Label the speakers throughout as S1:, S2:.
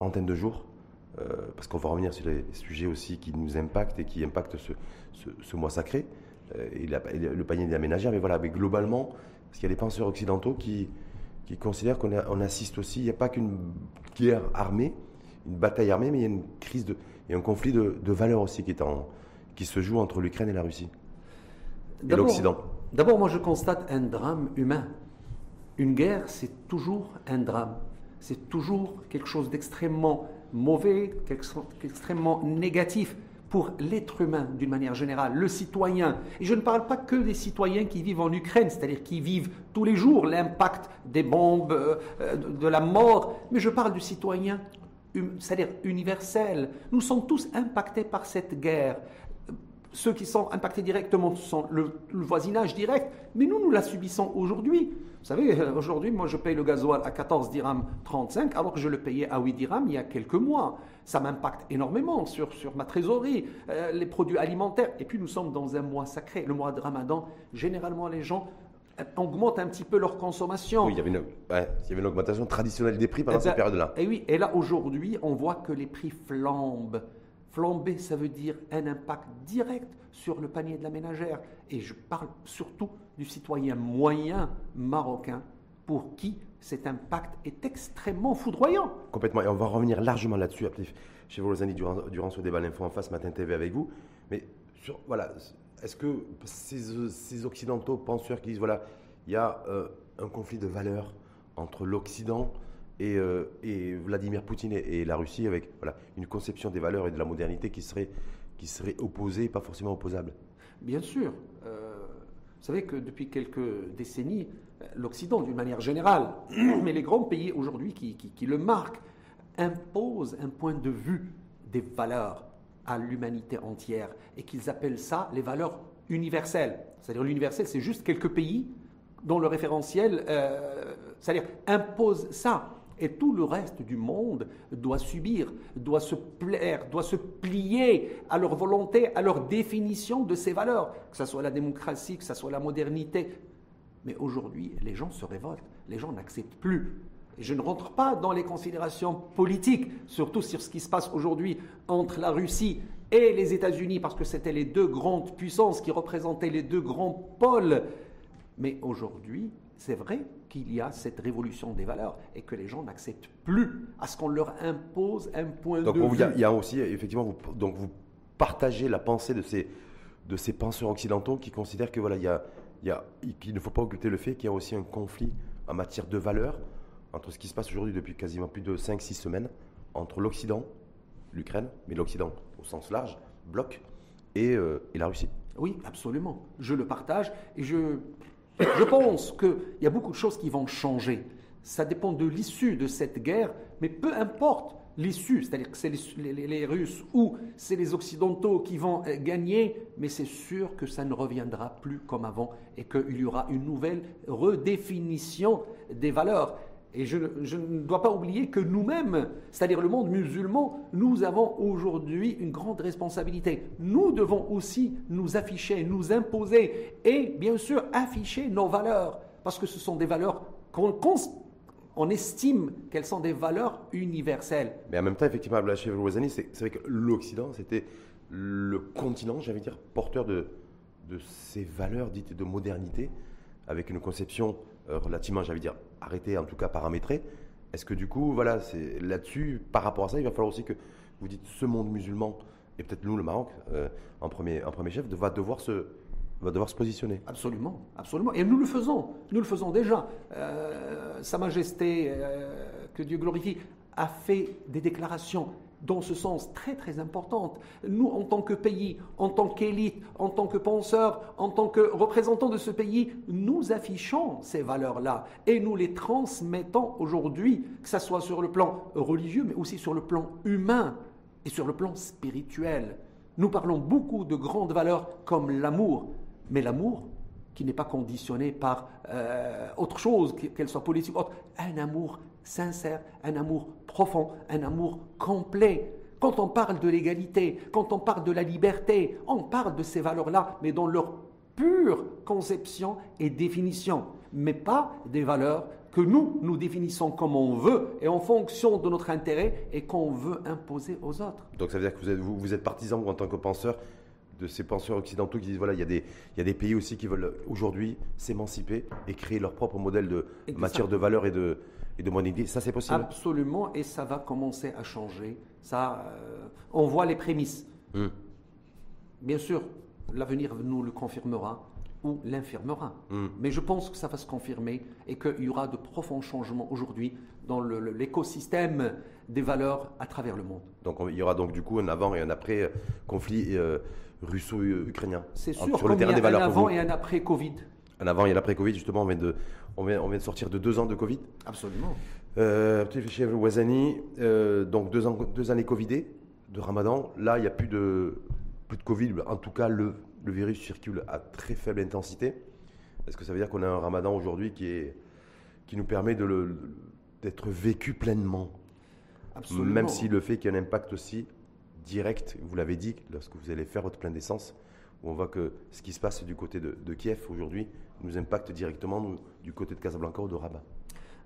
S1: trentaine de jours, euh, parce qu'on va revenir sur les sujets aussi qui nous impactent et qui impactent ce, mois sacré, euh, et, le panier des aménagères. Mais voilà, mais globalement, parce qu'il y a des penseurs occidentaux qui, qui considèrent qu'on assiste aussi, il n'y a pas qu'une guerre armée, une bataille armée, mais il y a une crise, de, il y a un conflit de, de valeurs aussi qui, est en, qui se joue entre l'Ukraine et la Russie, et l'Occident.
S2: D'abord, moi je constate un drame humain. Une guerre, c'est toujours un drame c'est toujours quelque chose d'extrêmement mauvais, d'extrêmement négatif pour l'être humain d'une manière générale, le citoyen. Et je ne parle pas que des citoyens qui vivent en Ukraine, c'est-à-dire qui vivent tous les jours l'impact des bombes, euh, de la mort, mais je parle du citoyen, hum, c'est-à-dire universel. Nous sommes tous impactés par cette guerre. Ceux qui sont impactés directement sont le, voisinage direct, mais nous, nous la subissons aujourd'hui. Vous savez, euh, aujourd'hui, moi, je paye le gasoil à 14 dirhams 35, alors que je le payais à 8 dirhams il y a quelques mois. Ça m'impacte énormément sur, sur ma trésorerie, euh, les produits alimentaires. Et puis, nous sommes dans un mois sacré, le mois de Ramadan. Généralement, les gens euh, augmentent un petit peu leur consommation.
S1: Oui, il y avait une, il y avait une augmentation traditionnelle des prix pendant eh cette ben, période-là.
S2: Et oui, et là, aujourd'hui, on voit que les prix flambent. Flamber, ça veut dire un impact direct sur le panier de la ménagère. Et je parle surtout du citoyen moyen marocain pour qui cet impact est extrêmement foudroyant.
S1: Complètement. Et on va revenir largement là-dessus chez vous, les durant, durant ce débat L'Info en face, Matin TV avec vous. Mais sur, voilà, est-ce que ces, Occidentaux penseurs qui disent voilà, il y a euh, un conflit de valeurs entre l'Occident euh, et, Vladimir Poutine et, la Russie avec voilà, une conception des valeurs et de la modernité qui serait, qui serait opposée, pas forcément opposable
S2: Bien sûr. Euh, vous savez que depuis quelques décennies, l'Occident, d'une manière générale, mais les grands pays aujourd'hui qui, qui, le marquent, imposent un point de vue des valeurs à l'humanité entière et qu'ils appellent ça les valeurs universelles. C'est-à-dire l'universel, c'est juste quelques pays dont le référentiel, euh, c'est-à-dire impose ça et tout le reste du monde doit subir, doit se plaire, doit se plier à leur volonté, à leur définition de ces valeurs, que ce soit la démocratie, que ce soit la modernité. Mais aujourd'hui, les gens se révoltent, les gens n'acceptent plus. Et je ne rentre pas dans les considérations politiques, surtout sur ce qui se passe aujourd'hui entre la Russie et les États-Unis, parce que c'était les deux grandes puissances qui représentaient les deux grands pôles. Mais aujourd'hui, c'est vrai qu'il y a cette révolution des valeurs et que les gens n'acceptent plus à ce qu'on leur impose un point
S1: de
S2: vue.
S1: Il y, a aussi, effectivement, vous, donc vous partagez la pensée de ces, de ces penseurs occidentaux qui considèrent que voilà, il y a, il y a, qu'il ne faut pas occulter le fait qu'il y a aussi un conflit en matière de valeurs entre ce qui se passe aujourd'hui depuis quasiment plus de 5-6 semaines entre l'Occident, l'Ukraine, mais l'Occident au sens large, bloc, et, euh, et la Russie.
S2: Oui, absolument. Je le partage et je, je pense qu'il y a beaucoup de choses qui vont changer. Ça dépend de l'issue de cette guerre, mais peu importe l'issue, c'est-à-dire que c'est les, Russes ou c'est les Occidentaux qui vont euh, gagner, mais c'est sûr que ça ne reviendra plus comme avant et qu'il y aura une nouvelle redéfinition des valeurs. Et je, ne dois pas oublier que nous-mêmes, c'est-à-dire le monde musulman, nous avons aujourd'hui une grande responsabilité. Nous devons aussi nous afficher, nous imposer et bien sûr afficher nos valeurs, parce que ce sont des valeurs qu'on on estime qu'elles sont des valeurs universelles.
S1: Mais en même temps, effectivement, chez c'est vrai que l'Occident, c'était le continent, j'allais dire, porteur de, de ces valeurs dites de modernité, avec une conception euh, relativement, j'allais dire, arrêté, en tout cas paramétré. Est-ce que du coup, voilà, c'est là-dessus, par rapport à ça, il va falloir aussi que vous dites ce monde musulman, et peut-être nous, le Maroc, euh, en, premier, en premier chef, va devoir se, va devoir se positionner.
S2: Absolument, absolument. Et nous le faisons, nous le faisons déjà. Euh, Sa Majesté, que Dieu glorifie, a fait des déclarations dans ce sens très très importante. Nous, en tant que pays, en tant qu'élite, en tant que penseurs, en tant que représentants de ce pays, nous affichons ces valeurs-là et nous les transmettons aujourd'hui, que ce soit sur le plan religieux, mais aussi sur le plan humain et sur le plan spirituel. Nous parlons beaucoup de grandes valeurs comme l'amour, mais l'amour qui n'est pas conditionné par euh, autre chose, qu'elle soit politique ou autre, un amour sincère, un amour profond, un amour complet. Quand on parle de l'égalité, quand on parle de la liberté, on parle de ces valeurs-là, mais dans leur pure conception et définition. mais pas des valeurs que nous, nous définissons comme on veut et en fonction de notre intérêt et qu'on veut imposer aux autres.
S1: Donc ça veut dire que vous êtes, vous, êtes partisan, en tant que penseur, de ces penseurs occidentaux qui disent voilà, il y a des, il y a des pays aussi qui veulent aujourd'hui s'émanciper et créer leur propre modèle de matière de valeur et de, et de modernité. Ça, c'est possible
S2: Absolument, et ça va commencer à changer. Ça, euh, on voit les prémices. Hum. Bien sûr, l'avenir nous le confirmera ou l'infirmera. Hmm. Mais je pense que ça va se confirmer et qu'il y aura de profonds changements aujourd'hui dans l'écosystème des valeurs à travers le monde.
S1: Donc il y aura donc du coup un avant et un après euh, conflit euh, russo-ukrainien.
S2: C'est sûr, sur le terrain des valeurs. Un avant et un après Covid.
S1: Un avant et un après Covid, justement, on vient de, on vient, on vient de sortir de deux ans de Covid.
S2: Absolument.
S1: Euh, chef Ouazani, euh, donc deux, ans, deux années Covidées de Ramadan. Là, il n'y a plus de, plus de Covid. En tout cas, le le virus circule à très faible intensité. Est-ce que ça veut dire qu'on a un ramadan aujourd'hui qui, est, qui nous permet d'être vécu pleinement
S2: Absolument.
S1: Même si le fait qu'il y ait un impact aussi direct, vous l'avez dit, lorsque vous allez faire votre plein d'essence, où on voit que ce qui se passe du côté de, Kiev aujourd'hui nous impacte directement du côté de Casablanca ou de Rabat.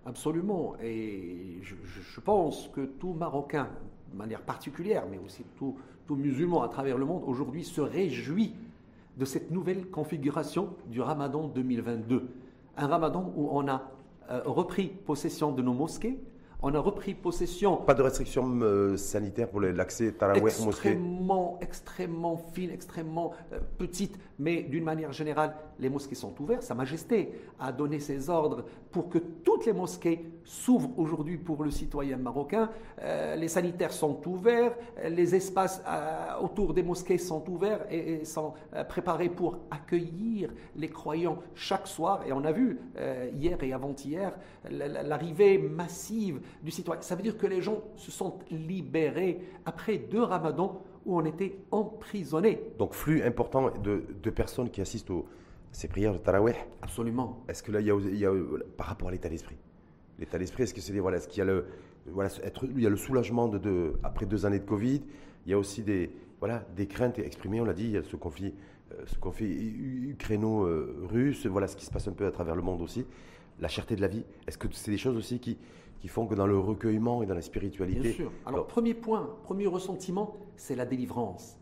S2: Absolument. Et je, je, pense que tout Marocain, de manière particulière, mais aussi tout, tout musulman à travers le monde, aujourd'hui se réjouit de cette nouvelle configuration du Ramadan 2022. Un Ramadan où on a euh, repris possession de nos mosquées, on a repris possession.
S1: Pas de restrictions euh, sanitaires pour l'accès à la
S2: mosquée Extrêmement, extrêmement fine, extrêmement euh, petite, mais d'une manière générale, les mosquées sont ouvertes. Sa Majesté a donné ses ordres pour que toutes les mosquées s'ouvrent aujourd'hui pour le citoyen marocain. Euh, les sanitaires sont ouverts, les espaces autour des mosquées sont ouverts et, sont préparés pour accueillir les croyants chaque soir. Et on a vu hier et avant-hier l'arrivée massive du citoyen. Ça veut dire que les gens se sont libérés après deux ramadans où on était emprisonnés.
S1: Donc flux important de, de personnes qui assistent aux, ces prières de Taraweh
S2: Absolument.
S1: Est-ce que là, il y a, par rapport à l'état d'esprit? L'état d'esprit, est-ce que c'est voilà, est-ce qu'il y a le voilà, être, il y a le soulagement de, de, après deux années de Covid? Il y a aussi des voilà des craintes exprimées. On l'a dit, il y a ce conflit, euh, ce conflit ukraino-russe. Voilà ce qui se passe un peu à travers le monde aussi. La cherté de la vie. Est-ce que c'est des choses aussi qui qui font que dans le recueillement et dans la spiritualité.
S2: Bien sûr. Alors, premier point, premier ressentiment, c'est la délivrance.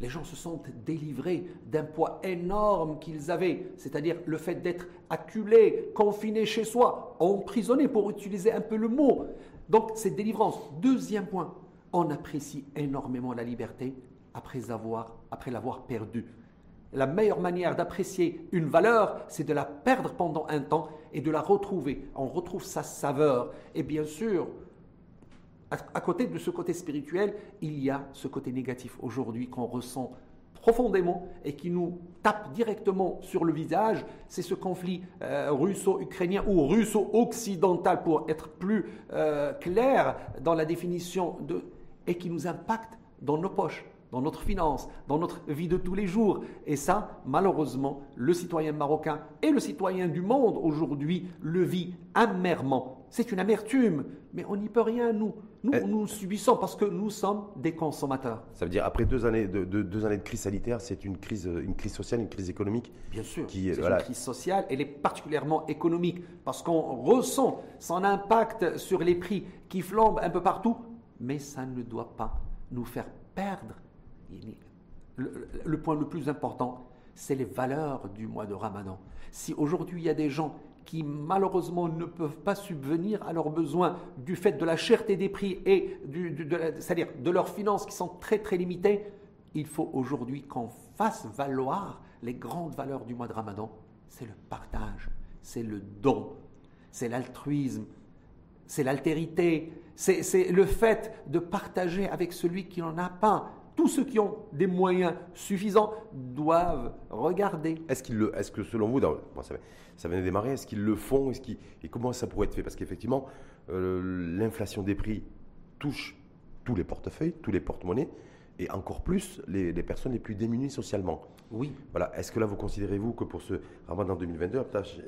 S2: Les gens se sentent délivrés d'un poids énorme qu'ils avaient, c'est-à-dire le fait d'être acculés, confinés chez soi, emprisonnés pour utiliser un peu le mot. Donc, c'est délivrance. Deuxième point, on apprécie énormément la liberté après l'avoir perdue. La meilleure manière d'apprécier une valeur, c'est de la perdre pendant un temps et de la retrouver. On retrouve sa saveur. Et bien sûr, à, côté de ce côté spirituel, il y a ce côté négatif aujourd'hui qu'on ressent profondément et qui nous tape directement sur le visage, c'est ce conflit euh, russo-ukrainien ou russo-occidental pour être plus euh, clair dans la définition de et qui nous impacte dans nos poches dans notre finance, dans notre vie de tous les jours. Et ça, malheureusement, le citoyen marocain et le citoyen du monde aujourd'hui le vit amèrement. C'est une amertume, mais on n'y peut rien, nous. Nous, eh. nous subissons parce que nous sommes des consommateurs.
S1: Ça veut dire, après deux années de, deux années de crise sanitaire, c'est une crise, une crise sociale, une crise économique
S2: Bien sûr, c'est une crise sociale, elle est particulièrement économique parce qu'on ressent son impact sur les prix qui flambent un peu partout, mais ça ne doit pas nous faire perdre le, point le plus important, c'est les valeurs du mois de Ramadan. Si aujourd'hui il y a des gens qui malheureusement ne peuvent pas subvenir à leurs besoins du fait de la cherté des prix et c'est-à-dire de leurs finances qui sont très très limitées, il faut aujourd'hui qu'on fasse valoir les grandes valeurs du mois de Ramadan. C'est le partage, c'est le don, c'est l'altruisme, c'est l'altérité, c'est le fait de partager avec celui qui n'en a pas tous ceux qui ont des moyens suffisants doivent regarder.
S1: Est-ce, est que selon vous, ça, ça, vient de démarrer, est-ce qu'ils le font est Et comment ça pourrait être fait? Parce qu'effectivement, euh, l'inflation des prix touche tous les portefeuilles, tous les porte-monnaies, et encore plus les, personnes les plus démunies socialement.
S2: Oui.
S1: Voilà. Est-ce que là, vous considérez-vous que pour ce Ramadan 2022,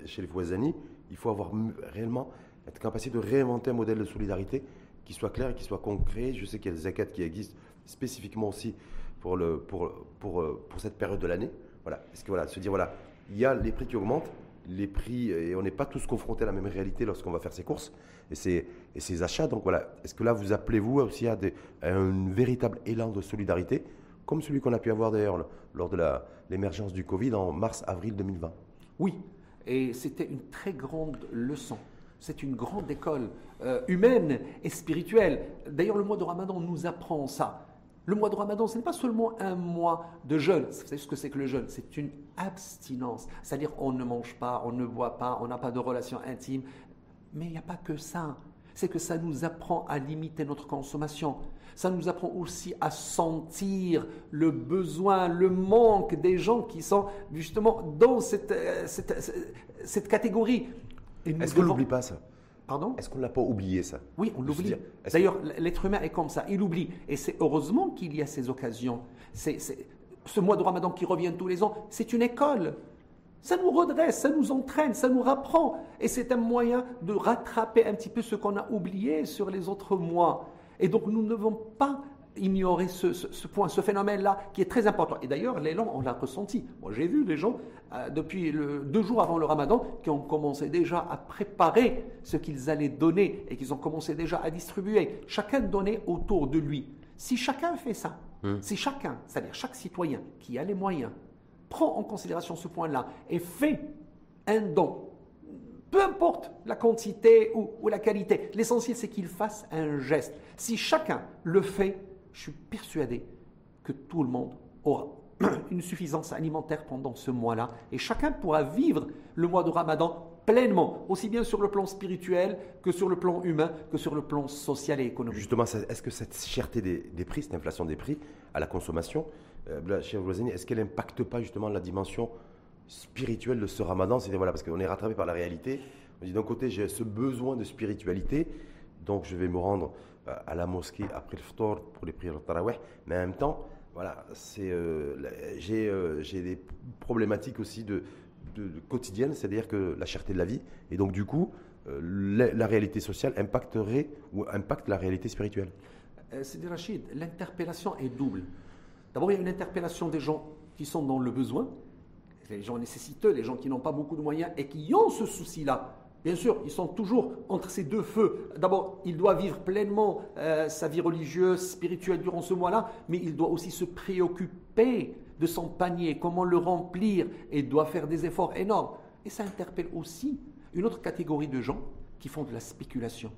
S1: chez les Fouazani, il faut avoir réellement être capacité de réinventer un modèle de solidarité qui soit clair et qui soit concret? Je sais qu'il y a des zakat qui existent spécifiquement aussi pour, le, pour, pour, euh, pour cette période de l'année. Voilà. Est-ce que voilà, se dire, voilà, il y a les prix qui augmentent, les prix, et on n'est pas tous confrontés à la même réalité lorsqu'on va faire ses courses et ses, et ses achats. Donc voilà, est-ce que là, vous appelez-vous aussi à un véritable élan de solidarité, comme celui qu'on a pu avoir d'ailleurs lors de l'émergence du Covid en mars-avril 2020
S2: Oui, et c'était une très grande leçon. C'est une grande école euh, humaine et spirituelle. D'ailleurs, le mois de Ramadan nous apprend ça. Le mois de Ramadan, ce n'est pas seulement un mois de jeûne. Vous savez ce que c'est que le jeûne? C'est une abstinence. C'est-à-dire, on ne mange pas, on ne boit pas, on n'a pas de relation intime. Mais il n'y a pas que ça. C'est que ça nous apprend à limiter notre consommation. Ça nous apprend aussi à sentir le besoin, le manque des gens qui sont justement dans cette, euh, cette, catégorie.
S1: Est-ce qu'on n'oublie pas ça?
S2: Pardon
S1: Est-ce qu'on ne l'a pas oublié ça?
S2: Oui, on l'oublie. D'ailleurs, l'être humain est comme ça, il oublie. Et c'est heureusement qu'il y a ces occasions. C'est, ce mois de Ramadan qui revient tous les ans, c'est une école. Ça nous redresse, ça nous entraîne, ça nous rapprend. Et c'est un moyen de rattraper un petit peu ce qu'on a oublié sur les autres mois. Et donc nous ne devons pas ignorer ce, point, ce phénomène-là, qui est très important. Et d'ailleurs, l'élan, on l'a ressenti. Moi, j'ai vu les gens, euh, depuis le, deux jours avant le ramadan, qui ont commencé déjà à préparer ce qu'ils allaient donner et qu'ils ont commencé déjà à distribuer. Chacun donnait autour de lui. Si chacun fait ça, hmm. si chacun, c'est-à-dire chaque citoyen qui a les moyens, prend en considération ce point-là et fait un don, peu importe la quantité ou, ou la qualité, l'essentiel c'est qu'il fasse un geste. Si chacun le fait, je suis persuadé que tout le monde aura une suffisance alimentaire pendant ce mois-là et chacun pourra vivre le mois de Ramadan pleinement, aussi bien sur le plan spirituel que sur le plan humain, que sur le plan social et économique.
S1: Justement, est-ce que cette cherté des, prix, cette inflation des prix à la consommation, euh, est-ce qu'elle n'impacte pas justement la dimension spirituelle de ce ramadan? C'est voilà, parce qu'on est rattrapé par la réalité. On dit d'un côté, j'ai ce besoin de spiritualité, donc je vais me rendre à la mosquée après le ftor pour les prières de tarawih, mais en même temps, voilà, c'est, euh, j'ai, euh, j'ai des problématiques aussi de, de, quotidiennes, c'est-à-dire que la cherté de la vie, et donc du coup, la, réalité sociale impacterait ou impacte la réalité spirituelle.
S2: c'est Rachid, l'interpellation est double. D'abord, il y a une interpellation des gens qui sont dans le besoin, les gens nécessiteux, les gens qui n'ont pas beaucoup de moyens et qui ont ce souci-là Bien sûr, ils sont toujours entre ces deux feux. D'abord, il doit vivre pleinement euh, sa vie religieuse, spirituelle durant ce mois-là, mais il doit aussi se préoccuper de son panier, comment le remplir, et doit faire des efforts énormes. Et ça interpelle aussi une autre catégorie de gens qui font de la spéculation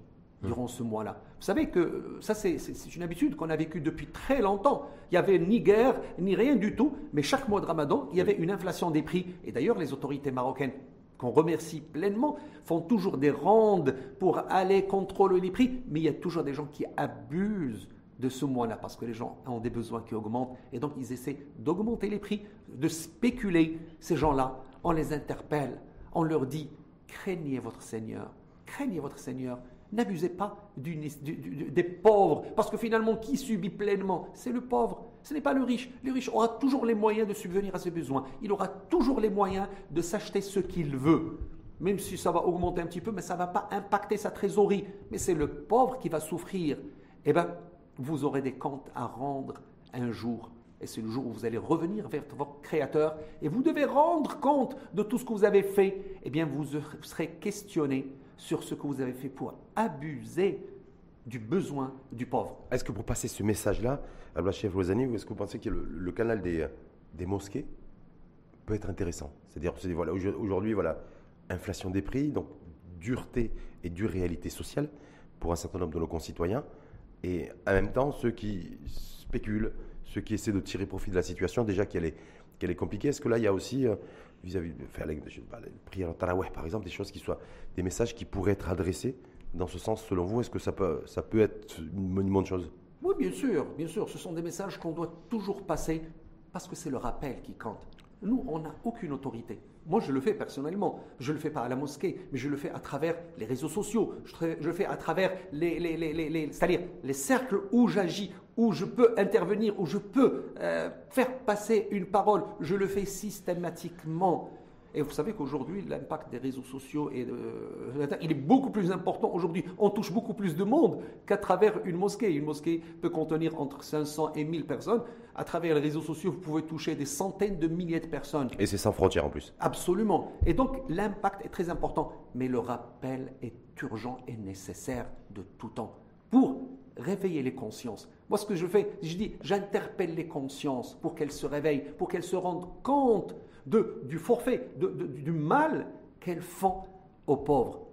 S2: durant ce mois-là. Vous savez que euh, ça, c'est une habitude qu'on a vécue depuis très longtemps. Il n'y avait ni guerre, ni rien du tout, mais chaque mois de Ramadan, il y avait une inflation des prix. Et d'ailleurs, les autorités marocaines qu'on remercie pleinement, font toujours des rondes pour aller contrôler les prix, mais il y a toujours des gens qui abusent de ce mois-là parce que les gens ont des besoins qui augmentent et donc ils essaient d'augmenter les prix, de spéculer. Ces gens-là, on les interpelle, on leur dit craignez votre Seigneur, craignez votre Seigneur. N'abusez pas des pauvres, parce que finalement, qui subit pleinement? C'est le pauvre. Ce n'est pas le riche. Le riche aura toujours les moyens de subvenir à ses besoins. Il aura toujours les moyens de s'acheter ce qu'il veut. Même si ça va augmenter un petit peu, mais ça ne va pas impacter sa trésorerie. Mais c'est le pauvre qui va souffrir. Eh bien, vous aurez des comptes à rendre un jour. Et c'est le jour où vous allez revenir vers votre Créateur et vous devez rendre compte de tout ce que vous avez fait. Eh bien, vous serez questionné sur ce que vous avez fait pour abuser du besoin du pauvre.
S1: Est-ce que pour passer ce message-là, Abdelchef Lozani, est-ce que vous pensez que le, canal des, mosquées peut être intéressant? C'est-à-dire, aujourd'hui, voilà, inflation des prix, donc dureté et dure réalité sociale pour un certain nombre de nos concitoyens, et en même temps, ceux qui spéculent, ceux qui essaient de tirer profit de la situation, déjà qu'elle est, compliquée, est-ce que là, il y a aussi, euh, vis-à-vis de faire les, prières taraweh, par exemple, des choses qui soient, des messages qui pourraient être adressés dans ce sens, selon vous, est-ce que ça peut, ça peut être une bonne chose?
S2: Oui, bien sûr, bien sûr. Ce sont des messages qu'on doit toujours passer parce que c'est le rappel qui compte. Nous, on n'a aucune autorité. Moi, je le fais personnellement. Je ne le fais pas à la mosquée, mais je le fais à travers les réseaux sociaux. Je, le fais à travers les, les, les, c'est-à-dire les cercles où j'agis, où je peux intervenir, où je peux euh, faire passer une parole. Je le fais systématiquement. Et vous savez qu'aujourd'hui, l'impact des réseaux sociaux et il est beaucoup plus important aujourd'hui. On touche beaucoup plus de monde qu'à travers une mosquée. Une mosquée peut contenir entre 500 et 1000 personnes. À travers les réseaux sociaux, vous pouvez toucher des centaines de milliers de personnes.
S1: Et c'est sans frontières en plus.
S2: Absolument. Et donc, l'impact est très important. Mais le rappel est urgent et nécessaire de tout temps pour réveiller les consciences. Moi, ce que je fais, je dis, j'interpelle les consciences pour qu'elles se réveillent, pour qu'elles se rendent compte de, du forfait, du mal qu'elles font aux pauvres.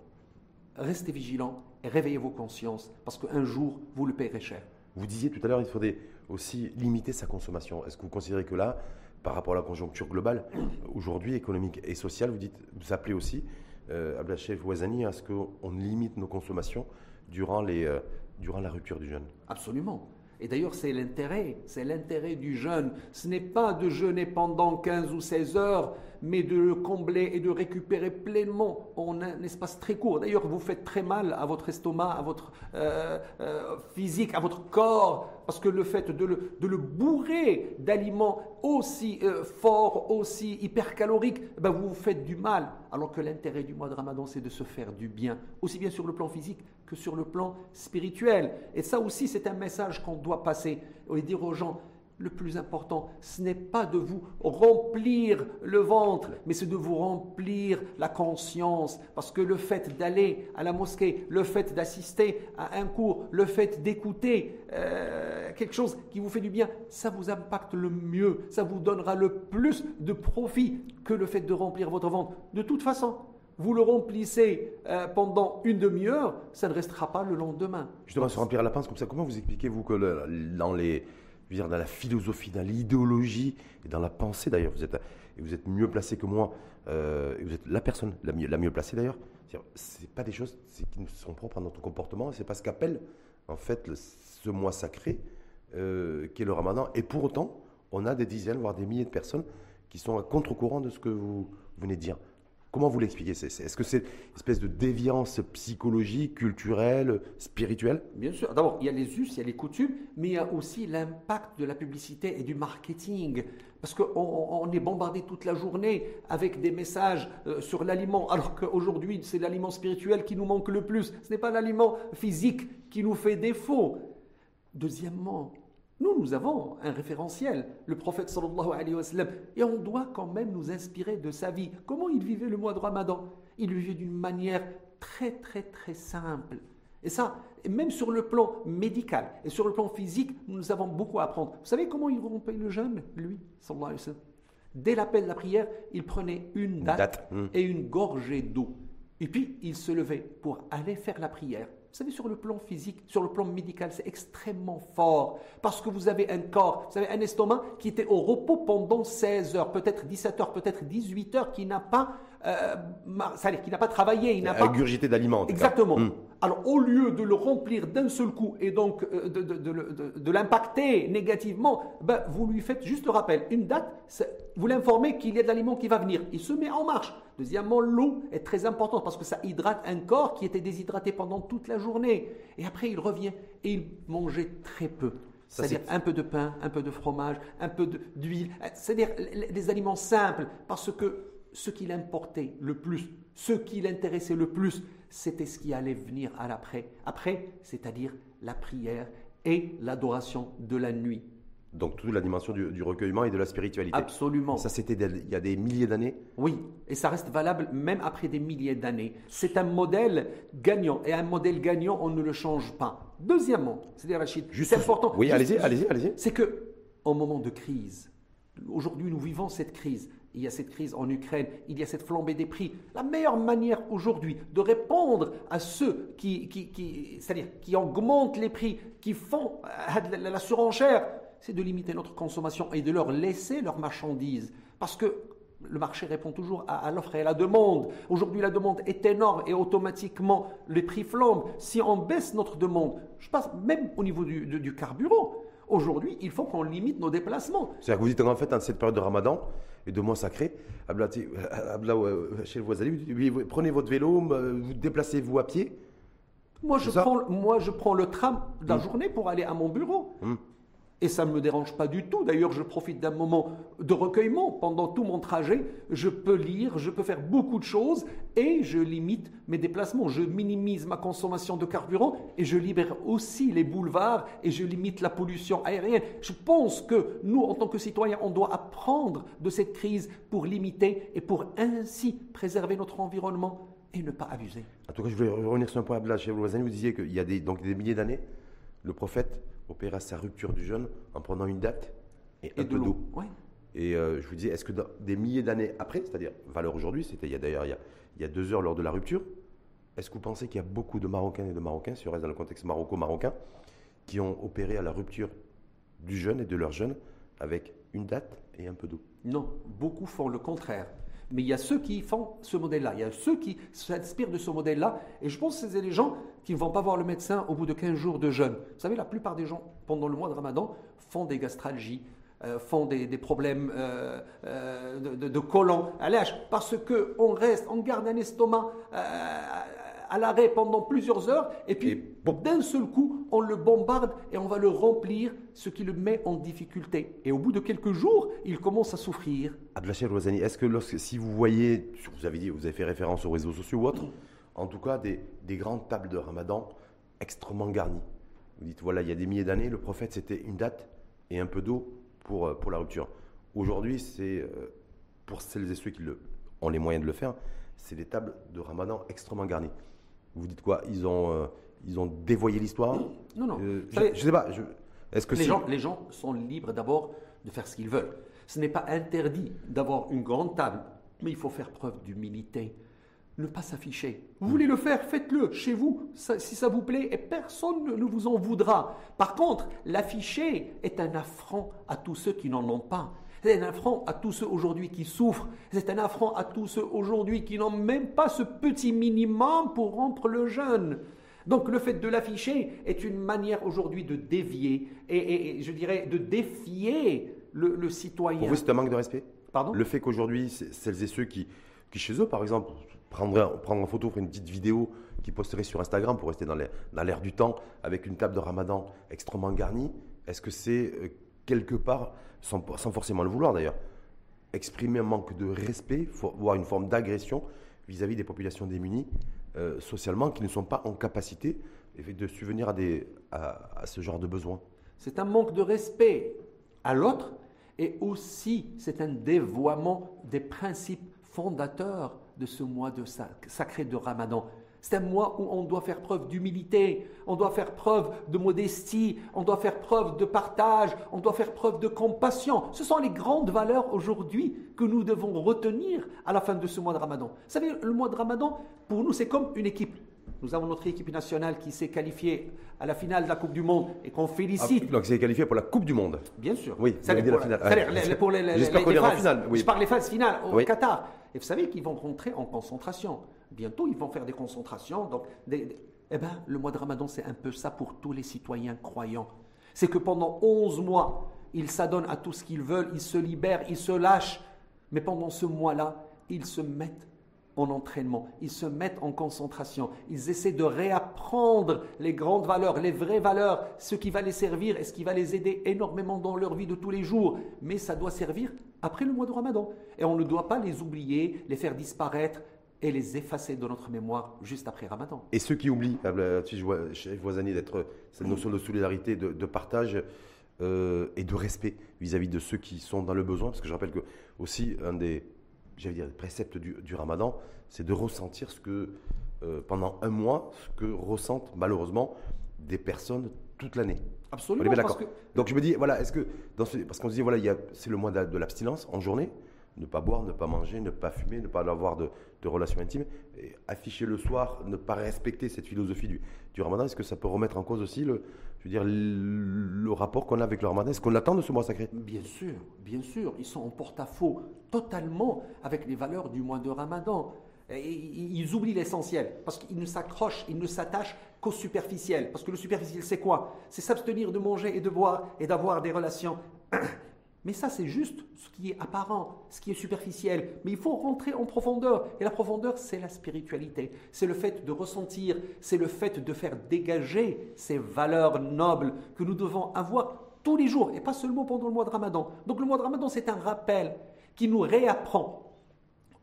S2: Restez vigilants et réveillez vos consciences, parce qu'un jour, vous le payerez cher.
S1: Vous disiez tout à l'heure, il faudrait aussi limiter sa consommation. Est-ce que vous considérez que là, par rapport à la conjoncture globale, aujourd'hui, économique et sociale, vous, dites, vous appelez aussi, euh, Abdelchef Ouazani, à ce qu'on limite nos consommations durant, les, euh, durant la rupture du jeûne?
S2: Absolument. Et d'ailleurs, c'est l'intérêt, c'est l'intérêt du jeûne. Ce n'est pas de jeûner pendant 15 ou 16 heures, mais de le combler et de récupérer pleinement en un espace très court. D'ailleurs, vous faites très mal à votre estomac, à votre euh, euh, physique, à votre corps, parce que le fait de le, bourrer d'aliments aussi euh, forts, aussi hypercaloriques, ben vous vous faites du mal. Alors que l'intérêt du mois de Ramadan, c'est de se faire du bien, aussi bien sur le plan physique que sur le plan spirituel. Et ça aussi, c'est un message qu'on doit passer et dire aux gens, le plus important, ce n'est pas de vous remplir le ventre, mais c'est de vous remplir la conscience. Parce que le fait d'aller à la mosquée, le fait d'assister à un cours, le fait d'écouter euh, quelque chose qui vous fait du bien, ça vous impacte le mieux, ça vous donnera le plus de profit que le fait de remplir votre ventre. De toute façon, vous le remplissez euh, pendant une demi-heure, ça ne restera pas le lendemain.
S1: Justement, se remplir la pince comme ça, comment vous expliquez-vous que dans les dans la philosophie, dans l'idéologie et dans la pensée d'ailleurs. Vous êtes, vous êtes mieux placé que moi, euh, vous êtes la personne la mieux, la mieux placée d'ailleurs. C'est pas des choses qui nous sont propres à notre comportement, c'est pas ce qu'appelle en fait ce mois sacré euh, qui est le ramadan. Et pour autant, on a des dizaines, voire des milliers de personnes qui sont à contre-courant de ce que vous venez de dire. Comment vous l'expliquez Est-ce que c'est une espèce de déviance psychologique, culturelle, spirituelle?
S2: Bien sûr. D'abord, il y a les us, il y a les coutumes, mais il y a aussi l'impact de la publicité et du marketing. Parce qu'on est bombardé toute la journée avec des messages euh, sur l'aliment, alors qu'aujourd'hui, c'est l'aliment spirituel qui nous manque le plus. Ce n'est pas l'aliment physique qui nous fait défaut. Deuxièmement, nous, nous avons un référentiel, le prophète sallallahu alayhi wa sallam, et on doit quand même nous inspirer de sa vie. Comment il vivait le mois de Ramadan? Il vivait d'une manière très très très simple. Et ça, même sur le plan médical et sur le plan physique, nous avons beaucoup à apprendre. Vous savez comment il rompait le jeûne, lui, sallallahu alayhi wa sallam? Dès l'appel de la prière, il prenait une date, hmm. et une gorgée d'eau. Et puis, il se levait pour aller faire la prière. Vous savez, sur le plan physique, sur le plan médical, c'est extrêmement fort. Parce que vous avez un corps, vous avez un estomac qui était au repos pendant 16 heures, peut-être 17 heures, peut-être 18 heures, qui n'a pas, euh, qui n'a pas travaillé.
S1: Il
S2: n'a pas
S1: ingurgité d'aliments.
S2: Exactement. Hmm. Alors, au lieu de le remplir d'un seul coup et donc euh, de, de, l'impacter négativement, ben, vous lui faites juste le rappel. Une date, vous l'informez qu'il y a de l'aliment qui va venir. Il se met en marche. Deuxièmement, l'eau est très importante parce que ça hydrate un corps qui était déshydraté pendant toute la journée. Et après, il revient et il mangeait très peu. C'est-à-dire un peu de pain, un peu de fromage, un peu d'huile. C'est-à-dire des aliments simples parce que ce qui l'importait le plus, ce qui l'intéressait le plus, c'était ce qui allait venir à l'après. Après, c'est-à-dire la prière et l'adoration de la nuit.
S1: Donc toute la dimension du, recueillement et de la spiritualité.
S2: Absolument.
S1: Ça, c'était il y a des milliers d'années?
S2: Oui, et ça reste valable même après des milliers d'années. C'est un modèle gagnant, et un modèle gagnant, on ne le change pas. Deuxièmement, c'est-à-dire Rachid, c'est important.
S1: Oui, allez-y, allez-y, allez-y.
S2: C'est que, en moment de crise, aujourd'hui nous vivons cette crise, il y a cette crise en Ukraine, il y a cette flambée des prix. La meilleure manière aujourd'hui de répondre à ceux qui, c'est-à-dire qui augmentent les prix, qui font euh, la surenchère, c'est de limiter notre consommation et de leur laisser leurs marchandises. Parce que le marché répond toujours à, l'offre et à la demande. Aujourd'hui, la demande est énorme et automatiquement, les prix flambent. Si on baisse notre demande, je passe même au niveau du, carburant, aujourd'hui, il faut qu'on limite nos déplacements.
S1: C'est-à-dire que vous dites en fait, dans cette période de ramadan et de euh, chez le voisin, prenez votre vélo, vous déplacez-vous à pied.
S2: Moi je, prends, moi, je prends le tram de la mmh. journée pour aller à mon bureau. Mmh. Et ça ne me dérange pas du tout. D'ailleurs, je profite d'un moment de recueillement. Pendant tout mon trajet, je peux lire, je peux faire beaucoup de choses et je limite mes déplacements. Je minimise ma consommation de carburant et je libère aussi les boulevards et je limite la pollution aérienne. Je pense que nous, en tant que citoyens, on doit apprendre de cette crise pour limiter et pour ainsi préserver notre environnement et ne pas abuser.
S1: En tout cas, je voulais revenir sur un point. Chez vous disiez qu'il y a donc des milliers d'années, le prophète opéra sa rupture du jeûne en prenant une date et, un peu d'eau. Et euh, je vous disais, est-ce que des milliers d'années après, c'est-à-dire valeur aujourd'hui, c'était il y a d'ailleurs il, il, y a deux heures lors de la rupture, est-ce que vous pensez qu'il y a beaucoup de Marocains et de Marocains, si on reste dans le contexte maroco-marocain, qui ont opéré à la rupture du jeûne et de leur jeûne avec une date et un peu d'eau?
S2: Non, beaucoup font le contraire. Mais il y a ceux qui font ce modèle-là, il y a ceux qui s'inspirent de ce modèle-là, et je pense que c'est les gens qui ne vont pas voir le médecin au bout de 15 jours de jeûne. Vous savez, la plupart des gens, pendant le mois de Ramadan, font des gastralgies, euh, font des, problèmes euh, euh, de, de, colon à parce qu'on reste, on garde un estomac à l'arrêt pendant plusieurs heures, et puis d'un seul coup, on le bombarde et on va le remplir, ce qui le met en difficulté. Et au bout de quelques jours, il commence à souffrir.
S1: Abdelachir Rouazani, est-ce que lorsque, si vous voyez, vous avez, dit, vous avez fait référence aux réseaux sociaux ou autres, en tout cas des, des grandes tables de ramadan extrêmement garnies, vous dites, voilà, il y a des milliers d'années, le prophète, c'était une date et un peu d'eau pour, euh, pour la rupture. Aujourd'hui, c'est, euh, pour celles et ceux qui le, ont les moyens de le faire, c'est des tables de ramadan extrêmement garnies. Vous dites quoi? Ils ont, euh, ils ont dévoyé l'histoire?
S2: Non, non.
S1: Euh, je ne sais pas.
S2: Est-ce que les, gens, les gens sont libres d'abord de faire ce qu'ils veulent. Ce n'est pas interdit d'avoir une grande table, mais il faut faire preuve d'humilité. Ne pas s'afficher. Vous voulez le faire, faites-le chez vous, si ça vous plaît, et personne ne vous en voudra. Par contre, l'afficher est un affront à tous ceux qui n'en ont pas. C'est un affront à tous ceux aujourd'hui qui souffrent. C'est un affront à tous ceux aujourd'hui qui n'ont même pas ce petit minimum pour rompre le jeûne. Donc le fait de l'afficher est une manière aujourd'hui de dévier et, je dirais de défier le, citoyen. Pour
S1: vous, c'est un manque de respect?
S2: Pardon?
S1: Le fait qu'aujourd'hui, celles et ceux qui, qui, chez eux, par exemple, prendraient prendre en photo, faire une petite vidéo qui posteraient sur Instagram pour rester dans l'air du temps avec une table de ramadan extrêmement garnie, est-ce que c'est euh, quelque part sans, forcément le vouloir d'ailleurs, exprimer un manque de respect, voire une forme d'agression vis-à-vis des populations démunies euh, socialement qui ne sont pas en capacité de subvenir à, des, à, ce genre de besoins.
S2: C'est un manque de respect à l'autre et aussi c'est un dévoiement des principes fondateurs de ce mois de sacré de Ramadan. C'est un mois où on doit faire preuve d'humilité, on doit faire preuve de modestie, on doit faire preuve de partage, on doit faire preuve de compassion. Ce sont les grandes valeurs aujourd'hui que nous devons retenir à la fin de ce mois de Ramadan. Vous savez, le mois de Ramadan, pour nous, c'est comme une équipe. Nous avons notre équipe nationale qui s'est qualifiée à la finale de la Coupe du Monde et qu'on félicite.
S1: Ah, donc, c'est qualifié pour la Coupe du Monde
S2: Bien sûr.
S1: Oui,
S2: c'est
S1: la
S2: finale. pour les, J'espère qu'on en finale. Je parle des phases finales au Qatar. Et vous savez qu'ils vont rentrer en concentration. Bientôt, ils vont faire des concentrations. Donc, eh bien, le mois de Ramadan, c'est un peu ça pour tous les citoyens croyants. C'est que pendant 11 mois, ils s'adonnent à tout ce qu'ils veulent, ils se libèrent, ils se lâchent. Mais pendant ce mois-là, ils se mettent en entraînement, ils se mettent en concentration, ils essaient de réapprendre les grandes valeurs, les vraies valeurs, ce qui va les servir et ce qui va les aider énormément dans leur vie de tous les jours. Mais ça doit servir après le mois de Ramadan. Et on ne doit pas les oublier, les faire disparaître, et les effacer de notre mémoire juste après Ramadan.
S1: Et ceux qui oublient, euh, je vois Voisani, d'être cette notion de solidarité, de, partage euh, et de respect vis-à-vis de ceux qui sont dans le besoin, parce que je rappelle que aussi un des dire, préceptes du, Ramadan, c'est de ressentir ce que, euh, pendant un mois, ce que ressentent malheureusement des personnes toute l'année.
S2: Absolument.
S1: Que... Donc je me dis, voilà, est-ce que, dans ce, parce qu'on se dit, voilà, c'est le mois de l'abstinence en journée, ne pas boire, ne pas manger, ne pas fumer, ne pas avoir de, relations intimes, et afficher le soir, ne pas respecter cette philosophie du, du ramadan, est-ce que ça peut remettre en cause aussi le, je veux dire, le, rapport qu'on a avec le ramadan? Est-ce qu'on attend de ce mois sacré?
S2: Bien sûr, bien sûr. Ils sont en porte-à-faux totalement avec les valeurs du mois de ramadan. ils oublient l'essentiel parce qu'ils ne s'accrochent, ils ne s'attachent qu'au superficiel. Parce que le superficiel, c'est quoi? C'est s'abstenir de manger et de boire et d'avoir des relations mais ça, c'est juste ce qui est apparent, ce qui est superficiel. Mais il faut rentrer en profondeur. Et la profondeur, c'est la spiritualité. C'est le fait de ressentir, c'est le fait de faire dégager ces valeurs nobles que nous devons avoir tous les jours, et pas seulement pendant le mois de Ramadan. Donc le mois de Ramadan, c'est un rappel qui nous réapprend.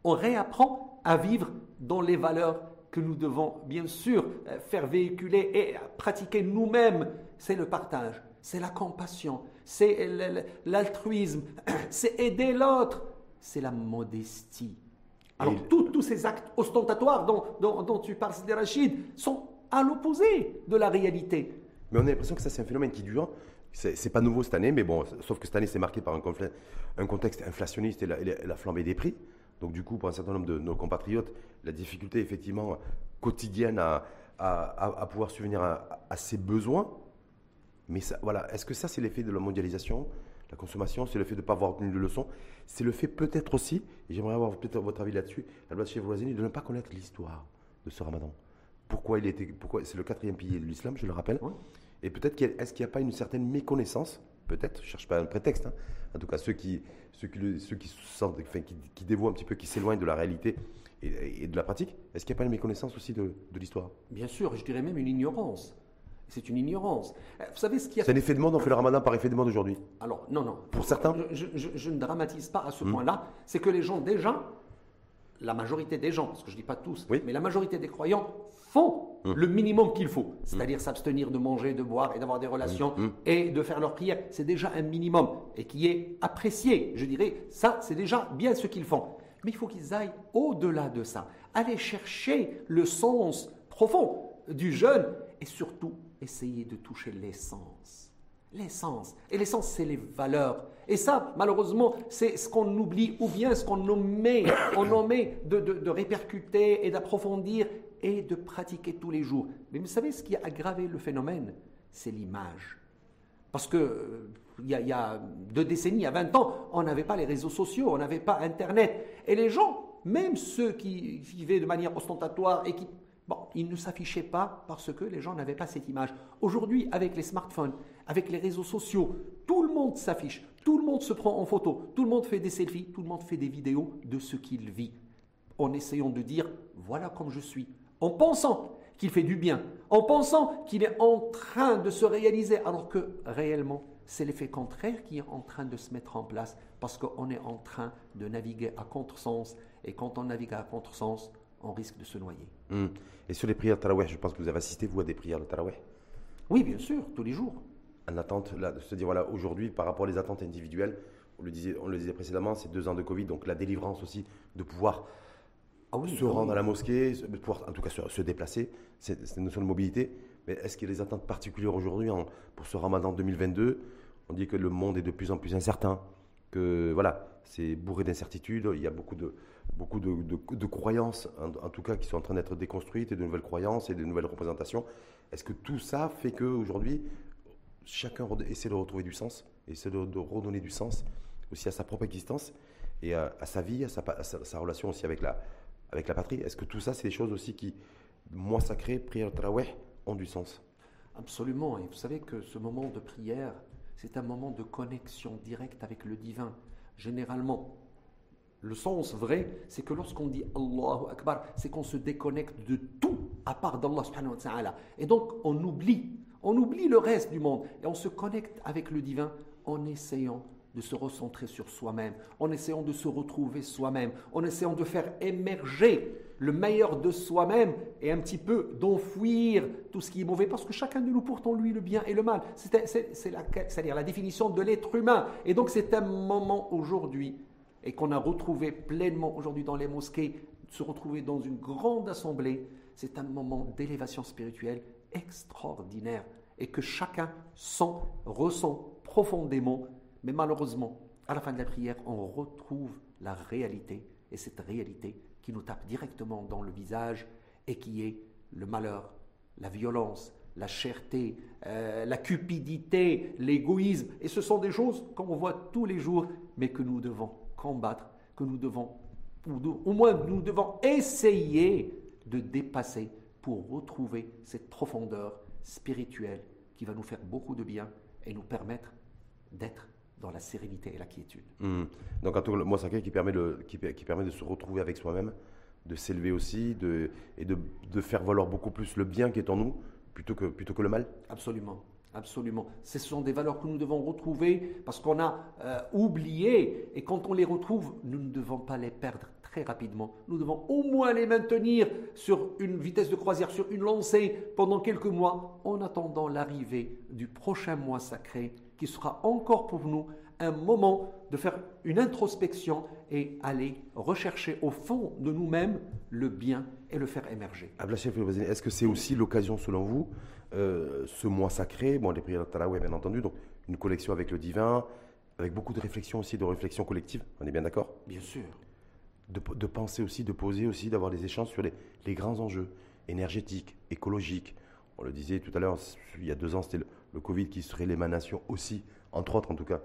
S2: On réapprend à vivre dans les valeurs que nous devons bien sûr euh, faire véhiculer et pratiquer nous-mêmes. C'est le partage, c'est la compassion, c'est l'altruisme, c'est aider l'autre, c'est la modestie. Alors, tous ces actes ostentatoires dont, tu parles, des Rachid, sont à l'opposé de la réalité.
S1: Mais on a l'impression que ça, c'est un phénomène qui dure. C'est pas nouveau cette année, mais bon, sauf que cette année, c'est marqué par un, un, contexte inflationniste et la, flambée des prix. Donc, du coup, pour un certain nombre de nos compatriotes, la difficulté, effectivement, quotidienne à, à, pouvoir subvenir à, à, ses besoins. Mais ça, voilà, est-ce que ça, c'est l'effet de la mondialisation la consommation, c'est le fait de ne pas avoir obtenu de leçons? C'est le fait peut-être aussi, et j'aimerais avoir peut-être votre avis là-dessus, la loi de chez de ne pas connaître l'histoire de ce ramadan. Pourquoi il était, pourquoi c'est le quatrième pilier de l'islam, je le rappelle. Et peut-être est-ce qu'il n'y a pas une certaine méconnaissance, peut-être, je ne cherche pas un prétexte, hein. en tout cas ceux qui, ceux qui, ceux qui sentent, enfin, qui, qui, dévoient un petit peu, qui s'éloignent de la réalité et, de la pratique, est-ce qu'il n'y a pas une méconnaissance aussi de, de l'histoire?
S2: Bien sûr, je dirais même une ignorance. C'est une ignorance. Euh, vous savez ce qui a...
S1: C'est un effet de monde, on fait le ramadan par effet de monde aujourd'hui
S2: Alors, non, non.
S1: Pour certains
S2: je, ne dramatise pas à ce hmm. point-là. C'est que les gens, déjà, la majorité des gens, parce que je ne dis pas tous, mais la majorité des croyants font hmm. le minimum qu'il faut. C'est-à-dire hmm. s'abstenir de manger, de boire et d'avoir des relations et de faire leur prière. C'est déjà un minimum et qui est apprécié. Je dirais, ça, c'est déjà bien ce qu'ils font. Mais il faut qu'ils aillent au-delà de ça. Aller chercher le sens profond du jeûne et surtout essayer de toucher l'essence. L'essence. Et l'essence, c'est les valeurs. Et ça, malheureusement, c'est ce qu'on oublie ou bien ce qu'on omet, on omet de, de, répercuter et d'approfondir et de pratiquer tous les jours. Mais vous savez ce qui a aggravé le phénomène C'est l'image. Parce que euh, il y, y, a, deux décennies, il y a 20 ans, on n'avait pas les réseaux sociaux, on n'avait pas Internet. Et les gens, même ceux qui vivaient de manière ostentatoire et qui Il ne s'affichait pas parce que les gens n'avaient pas cette image. Aujourd'hui, avec les smartphones, avec les réseaux sociaux, tout le monde s'affiche, tout le monde se prend en photo, tout le monde fait des selfies, tout le monde fait des vidéos de ce qu'il vit, en essayant de dire voilà comme je suis, en pensant qu'il fait du bien, en pensant qu'il est en train de se réaliser, alors que réellement, c'est l'effet contraire qui est en train de se mettre en place, parce qu'on est en train de naviguer à contresens, et quand on navigue à contresens, on risque de se noyer.
S1: Hmm. Et sur les prières de Taraweh, je pense que vous avez assisté, vous, à des prières de Taraweh
S2: Oui, bien sûr, tous les jours.
S1: En attente, là, de se dire, voilà, aujourd'hui, par rapport aux attentes individuelles, on le disait, on le disait précédemment, c'est deux ans de Covid, donc la délivrance aussi, de pouvoir ah se ah rendre à la mosquée, de pouvoir en tout cas se, déplacer, c'est une notion de mobilité. Mais est-ce qu'il y a des attentes particulières aujourd'hui pour ce ramadan 2022 On dit que le monde est de plus en plus incertain, que voilà, c'est bourré d'incertitudes, il y a beaucoup de, beaucoup de, croyances, en, tout cas, qui sont en train d'être déconstruites, et de nouvelles croyances et de nouvelles représentations. Est-ce que tout ça fait qu'aujourd'hui, chacun essaie de retrouver du sens, essaie de, redonner du sens aussi à sa propre existence et à, sa vie, à sa, relation aussi avec la, patrie? Est-ce que tout ça, c'est des choses aussi qui, moi sacré, prière Taraweh, ont du sens?
S2: Absolument. Et vous savez que ce moment de prière, c'est un moment de connexion directe avec le divin. Généralement, le sens vrai, c'est que lorsqu'on dit Allahu Akbar, c'est qu'on se déconnecte de tout à part d'Allah. Et donc on oublie, on oublie le reste du monde et on se connecte avec le divin en essayant de se recentrer sur soi-même, en essayant de se retrouver soi-même, en essayant de faire émerger le meilleur de soi-même et un petit peu d'enfouir tout ce qui est mauvais, parce que chacun de nous porte en lui le bien et le mal. C'est la, la définition de l'être humain. Et donc c'est un moment aujourd'hui et qu'on a retrouvé pleinement aujourd'hui dans les mosquées, se retrouver dans une grande assemblée, c'est un moment d'élévation spirituelle extraordinaire et que chacun sent, ressent profondément. Mais malheureusement, à la fin de la prière, on retrouve la réalité et cette réalité qui nous tape directement dans le visage et qui est le malheur, la violence, la cherté, euh, la cupidité, l'égoïsme. Et ce sont des choses qu'on voit tous les jours, mais que nous devons combattre, que nous devons, au moins nous devons essayer de dépasser pour retrouver cette profondeur spirituelle qui va nous faire beaucoup de bien et nous permettre d'être dans la sérénité et la quiétude.
S1: Mmh. Donc, en tout cas, moi, c'est qui permet, de, qui, qui, permet de se retrouver avec soi-même, de s'élever aussi de, et de, de, faire valoir beaucoup plus le bien qui est en nous plutôt que, plutôt que le mal?
S2: Absolument. Absolument. Ce sont des valeurs que nous devons retrouver parce qu'on a euh, oublié et quand on les retrouve, nous ne devons pas les perdre très rapidement. Nous devons au moins les maintenir sur une vitesse de croisière, sur une lancée pendant quelques mois en attendant l'arrivée du prochain mois sacré qui sera encore pour nous un moment de faire une introspection et aller rechercher au fond de nous-mêmes le bien et le faire émerger.
S1: Est-ce que c'est aussi l'occasion, selon vous, euh, ce mois sacré, bon, les prières de Taraweh, bien entendu, donc une collection avec le divin, avec beaucoup de réflexion aussi, de réflexion collective, on est bien d'accord?
S2: Bien sûr.
S1: De, penser aussi, de poser aussi, d'avoir des échanges sur les, grands enjeux énergétiques, écologiques. On le disait tout à l'heure, il y a deux ans, c'était le, Covid qui serait l'émanation aussi, entre autres en tout cas,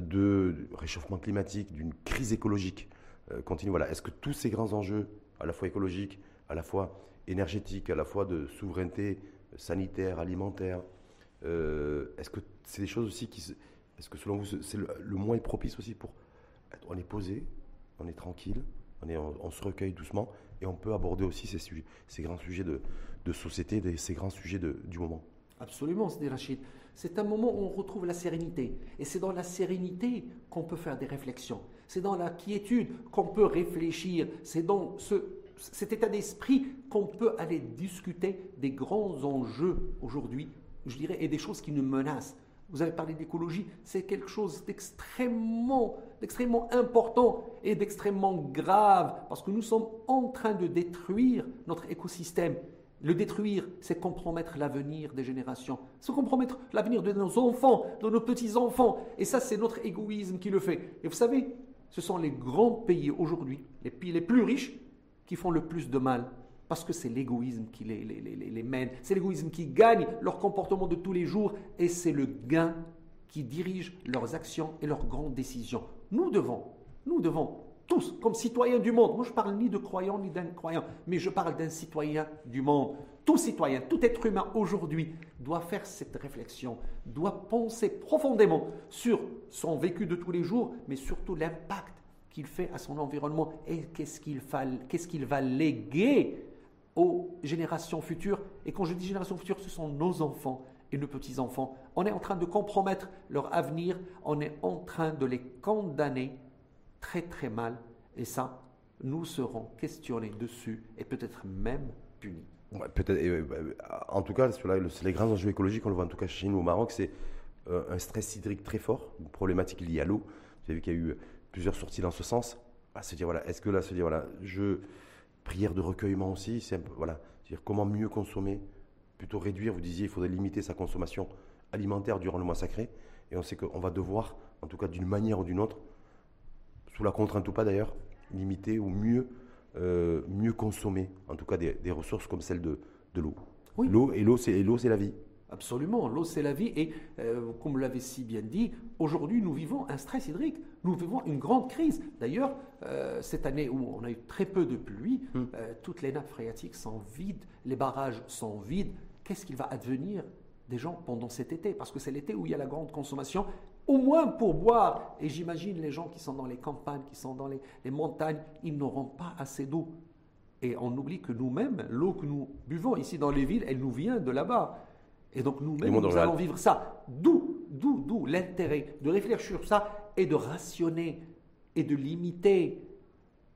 S1: de, réchauffement climatique, d'une crise écologique euh, continue. Voilà. Est-ce que tous ces grands enjeux, à la fois écologiques, à la fois énergétiques, à la fois de souveraineté sanitaire, alimentaire. Euh, est-ce que c'est des choses aussi qui. Est-ce que selon vous, c'est le, moins propice aussi pour. On est posé, on est tranquille, on, est, on, se recueille doucement et on peut aborder aussi ces, sujets, ces grands sujets de, société, ces grands sujets du moment?
S2: Absolument, c'est Rachid. C'est un moment où on retrouve la sérénité. Et c'est dans la sérénité qu'on peut faire des réflexions. C'est dans la quiétude qu'on peut réfléchir. C'est dans ce cet état d'esprit qu'on peut aller discuter des grands enjeux aujourd'hui, je dirais, et des choses qui nous menacent. Vous avez parlé d'écologie, c'est quelque chose d'extrêmement, d'extrêmement important et d'extrêmement grave, parce que nous sommes en train de détruire notre écosystème. Le détruire, c'est compromettre l'avenir des générations, c'est compromettre l'avenir de nos enfants, de nos petits-enfants. Et ça, c'est notre égoïsme qui le fait. Et vous savez, ce sont les grands pays aujourd'hui, les pays les plus riches, qui font le plus de mal parce que c'est l'égoïsme qui les, les, mène, c'est l'égoïsme qui gagne leur comportement de tous les jours et c'est le gain qui dirige leurs actions et leurs grandes décisions. Nous devons, nous devons tous, comme citoyens du monde, moi je parle ni de croyants ni d'incroyants, mais je parle d'un citoyen du monde. Tout citoyen, tout être humain aujourd'hui doit faire cette réflexion, doit penser profondément sur son vécu de tous les jours, mais surtout l'impact qu'il fait à son environnement et qu'est-ce qu'il qu'est-ce qu'il va léguer aux générations futures. Et quand je dis générations futures, ce sont nos enfants et nos petits-enfants. On est en train de compromettre leur avenir, on est en train de les condamner très très mal. Et ça, nous serons questionnés dessus et peut-être même punis.
S1: peut-être, euh, en tout cas, sur les grands enjeux écologiques, on le voit en tout cas chez nous au Maroc, c'est euh, un stress hydrique très fort, une problématique liée à l'eau. Vous avez vu qu'il y a eu plusieurs sorties dans ce sens. Se dire, voilà, est-ce que là, se dire, voilà, je. Prière de recueillement aussi, c'est voilà, dire comment mieux consommer, plutôt réduire. Vous disiez, il faudrait limiter sa consommation alimentaire durant le mois sacré. Et on sait qu'on va devoir, en tout cas d'une manière ou d'une autre, sous la contrainte ou pas d'ailleurs, limiter ou mieux, euh, mieux consommer, en tout cas des, ressources comme celle de, de l'eau. Oui. L'eau et l'eau, c'est l'eau, c'est la vie.
S2: Absolument, l'eau c'est la vie et euh, comme vous l'avez si bien dit, aujourd'hui nous vivons un stress hydrique, nous vivons une grande crise. D'ailleurs, euh, cette année où on a eu très peu de pluie, hmm. euh, toutes les nappes phréatiques sont vides, les barrages sont vides. Qu'est-ce qu'il va advenir des gens pendant cet été? Parce que c'est l'été où il y a la grande consommation, au moins pour boire. Et j'imagine les gens qui sont dans les campagnes, qui sont dans les, les montagnes, ils n'auront pas assez d'eau. Et on oublie que nous-mêmes, l'eau que nous buvons ici dans les villes, elle nous vient de là-bas. Et donc nous-mêmes, nous allons vivre ça. D'où, d'où, d'où l'intérêt de réfléchir sur ça et de rationner et de limiter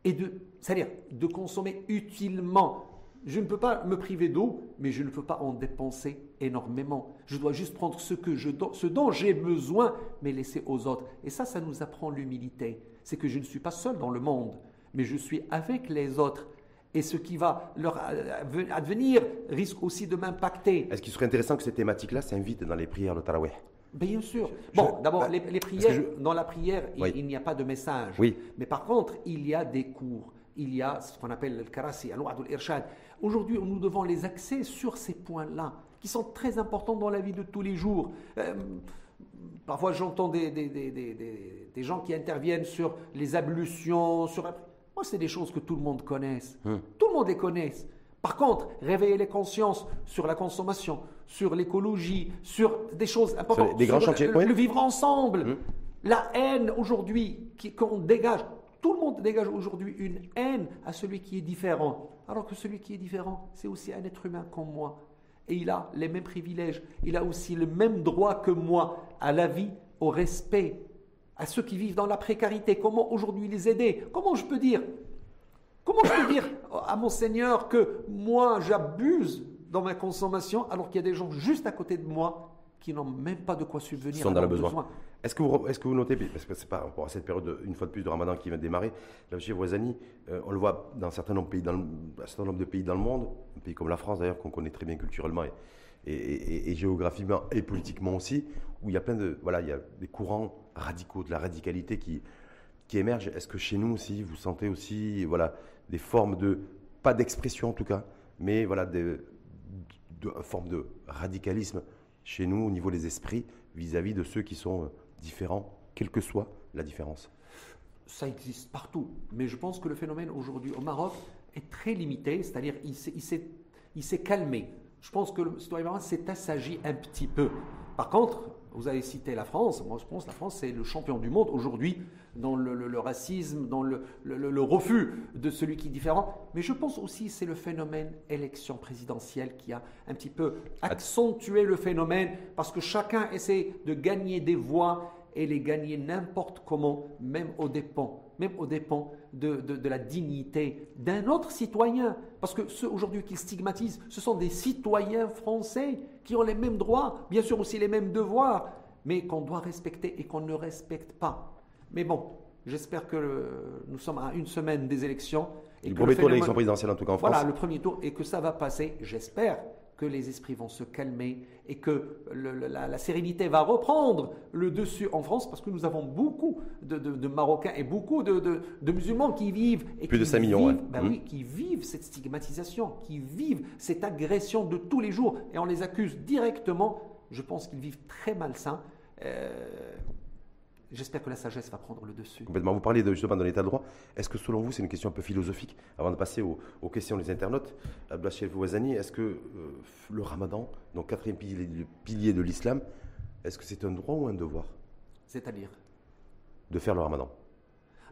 S2: et de, c'est-à-dire de consommer utilement. Je ne peux pas me priver d'eau, mais je ne peux pas en dépenser énormément. Je dois juste prendre ce, que je, ce dont j'ai besoin, mais laisser aux autres. Et ça, ça nous apprend l'humilité. C'est que je ne suis pas seul dans le monde, mais je suis avec les autres et ce qui va leur advenir risque aussi de m'impacter.
S1: Est-ce qu'il serait intéressant que ces thématiques-là s'invitent dans les prières de Taraweh?
S2: Bien sûr. bon, d'abord, bah, les, prières, dans la prière, il, n'y a pas de message.
S1: Oui.
S2: Mais par contre, il y a des cours. Il y a ce qu'on appelle le karasi, al irshad Aujourd'hui, nous devons les axer sur ces points-là, qui sont très importants dans la vie de tous les jours. Euh, parfois, j'entends des, des, des, des, gens qui interviennent sur les ablutions, sur moi, c'est des choses que tout le monde connaisse. Hum. Tout le monde les connaît. Par contre, réveiller les consciences sur la consommation, sur l'écologie, sur des choses importantes,
S1: des grands chantiers,
S2: le, vivre ensemble, hum. la haine aujourd'hui qu'on dégage. Tout le monde dégage aujourd'hui une haine à celui qui est différent. Alors que celui qui est différent, c'est aussi un être humain comme moi. et il a les mêmes privilèges. Il a aussi le même droit que moi à la vie, au respect, à ceux qui vivent dans la précarité. Comment aujourd'hui les aider? Comment je peux dire Comment je peux dire à mon Seigneur que moi j'abuse dans ma consommation alors qu'il y a des gens juste à côté de moi qui n'ont même pas de quoi subvenir
S1: sont dans le besoin. Est-ce que, vous, est que vous notez, parce que c'est pas rapport à cette période, une fois de plus, de Ramadan qui vient de démarrer, là, chez Voisani, euh, on le voit dans un certain, nombre de pays dans le, un certain nombre de pays dans le monde, un pays comme la France d'ailleurs, qu'on connaît très bien culturellement et, géographiquement et politiquement aussi, où il y a plein de, voilà, il y a des courants radicaux, de la radicalité qui, qui émergent. Est-ce que chez nous aussi, vous sentez aussi, voilà, des formes de, pas d'expression en tout cas, mais voilà, des, de, de radicalisme chez nous au niveau des esprits vis-à-vis de ceux qui sont euh, différents, quelle que soit la différence
S2: Ça existe partout, mais je pense que le phénomène aujourd'hui au Maroc est très limité, c'est-à-dire il s'est calmé. Je pense que le citoyen s'est assagi un petit peu. Par contre, vous avez cité la France. Moi, je pense que la France, c'est le champion du monde aujourd'hui dans le, racisme, dans le, refus de celui qui est différent. Mais je pense aussi c'est le phénomène élection présidentielle qui a un petit peu accentué le phénomène parce que chacun essaie de gagner des voix et les gagner n'importe comment, même aux dépens, même aux dépens de, la dignité d'un autre citoyen. Parce que ceux aujourd'hui qui stigmatisent, ce sont des citoyens français qui ont les mêmes droits, bien sûr aussi les mêmes devoirs, mais qu'on doit respecter et qu'on ne respecte pas. Mais bon, j'espère que nous sommes à une semaine des élections.
S1: Et le premier tour de l'élection présidentielle, en tout cas en
S2: France. Voilà, le premier tour, et que ça va passer, j'espère, que les esprits vont se calmer et que la, sérénité va reprendre le dessus en France parce que nous avons beaucoup de, Marocains et beaucoup de, musulmans qui vivent. Et
S1: Plus
S2: de
S1: 5 millions,
S2: ben oui, qui vivent cette stigmatisation, qui vivent cette agression de tous les jours et on les accuse directement. Je pense qu'ils vivent très malsains. Euh, J'espère que la sagesse va prendre le dessus.
S1: Complètement. Vous parlez de, justement de l'état de droit. Est-ce que selon vous, c'est une question un peu philosophique Avant de passer aux, questions des internautes, Abdelachef Ouazani, est-ce que euh, le ramadan, donc quatrième pilier, pilier de l'islam, est-ce que c'est un droit ou un devoir?
S2: C'est-à-dire?
S1: De faire le ramadan.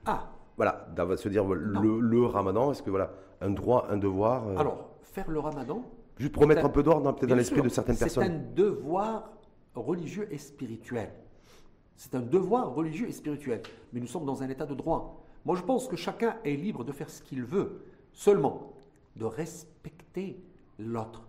S2: Ah
S1: Voilà, se dire le, ramadan, est-ce que voilà, un droit, un devoir
S2: euh, Alors, faire le ramadan.
S1: Juste pour mettre un peu d'ordre peut-être dans l'esprit de certaines personnes.
S2: C'est un devoir religieux et spirituel. C'est un devoir religieux et spirituel. Mais nous sommes dans un état de droit. Moi, je pense que chacun est libre de faire ce qu'il veut, seulement de respecter l'autre.